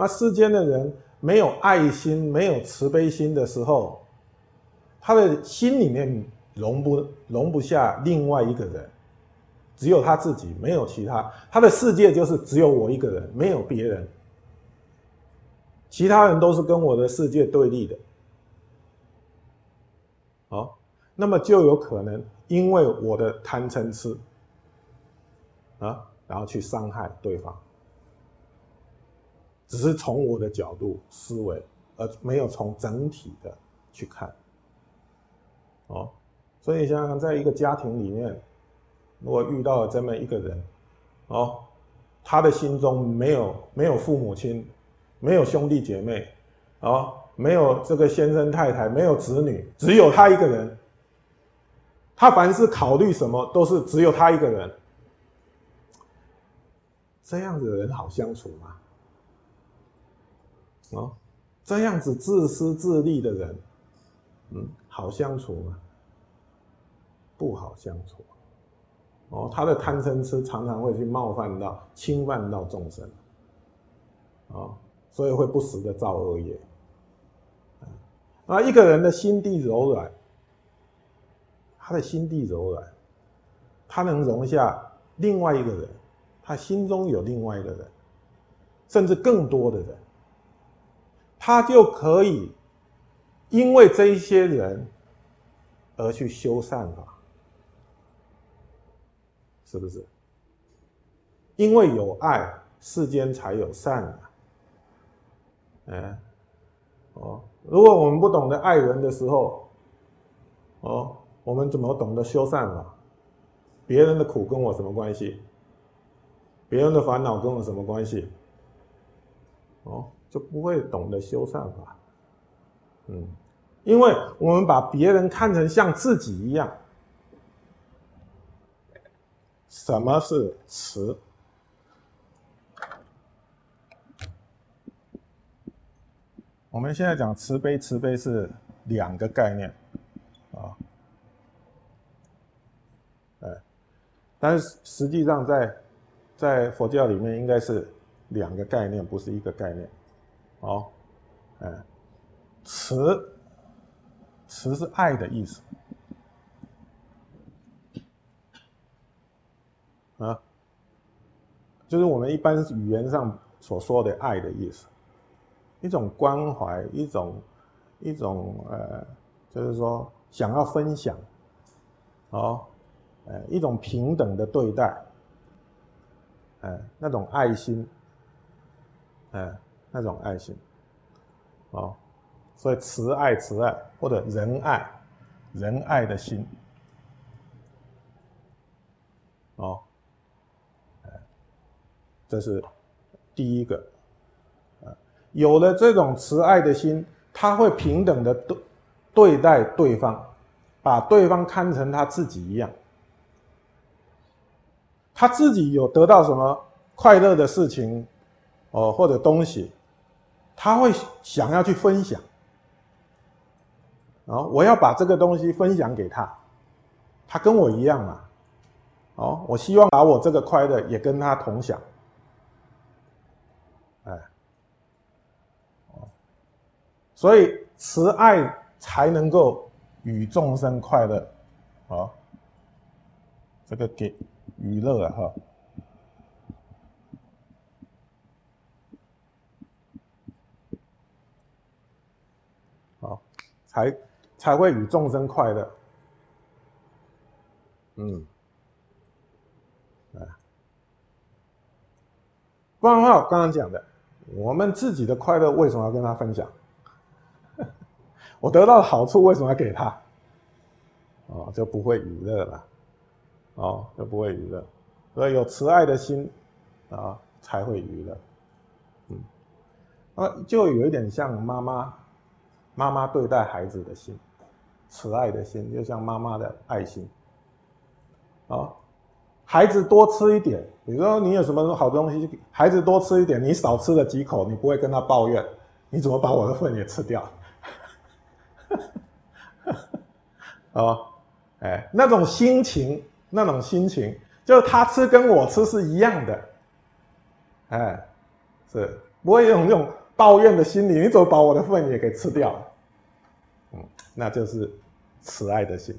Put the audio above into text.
那世间的人没有爱心、没有慈悲心的时候，他的心里面容不容不下另外一个人，只有他自己，没有其他。他的世界就是只有我一个人，没有别人，其他人都是跟我的世界对立的。好，那么就有可能因为我的贪嗔痴啊，然后去伤害对方。只是从我的角度思维，而没有从整体的去看，哦，所以想想在一个家庭里面，如果遇到了这么一个人，哦，他的心中没有没有父母亲，没有兄弟姐妹，哦，没有这个先生太太，没有子女，只有他一个人，他凡是考虑什么都是只有他一个人，这样子的人好相处吗？哦，这样子自私自利的人，嗯，好相处吗？不好相处。哦，他的贪嗔痴常常会去冒犯到、侵犯到众生，啊，所以会不时的造恶业。啊，一个人的心地柔软，他的心地柔软，他能容下另外一个人，他心中有另外一个人，甚至更多的人。他就可以因为这一些人而去修善法，是不是？因为有爱，世间才有善啊！哎，哦，如果我们不懂得爱人的时候，哦，我们怎么懂得修善法？别人的苦跟我什么关系？别人的烦恼跟我什么关系？哦。就不会懂得修善法，嗯，因为我们把别人看成像自己一样。什么是慈？我们现在讲慈悲，慈悲是两个概念，啊，哎，但是实际上在在佛教里面应该是两个概念，不是一个概念。好，嗯，慈，慈是爱的意思，啊，就是我们一般语言上所说的爱的意思，一种关怀，一种一种呃，就是说想要分享，哦，呃，一种平等的对待，哎，那种爱心，哎。那种爱心，哦，所以慈爱、慈爱或者仁爱、仁爱的心，哦，这是第一个，啊，有了这种慈爱的心，他会平等的对对待对方，把对方看成他自己一样，他自己有得到什么快乐的事情，哦，或者东西。他会想要去分享，哦，我要把这个东西分享给他，他跟我一样嘛，哦，我希望把我这个快乐也跟他同享，哎，哦，所以慈爱才能够与众生快乐，哦，这个给娱乐哈。才才会与众生快乐，嗯，不然的话，我刚刚讲的，我们自己的快乐为什么要跟他分享？我得到的好处为什么要给他？哦，就不会娱乐了，哦，就不会娱乐，所以有慈爱的心啊，才会娱乐，嗯，啊，就有一点像妈妈。妈妈对待孩子的心，慈爱的心，就像妈妈的爱心。啊，孩子多吃一点，比如说你有什么好东西，孩子多吃一点，你少吃了几口，你不会跟他抱怨，你怎么把我的份也吃掉？啊，哎，那种心情，那种心情，就是他吃跟我吃是一样的，哎，是不会用那种抱怨的心理，你怎么把我的份也给吃掉了？那就是慈爱的心。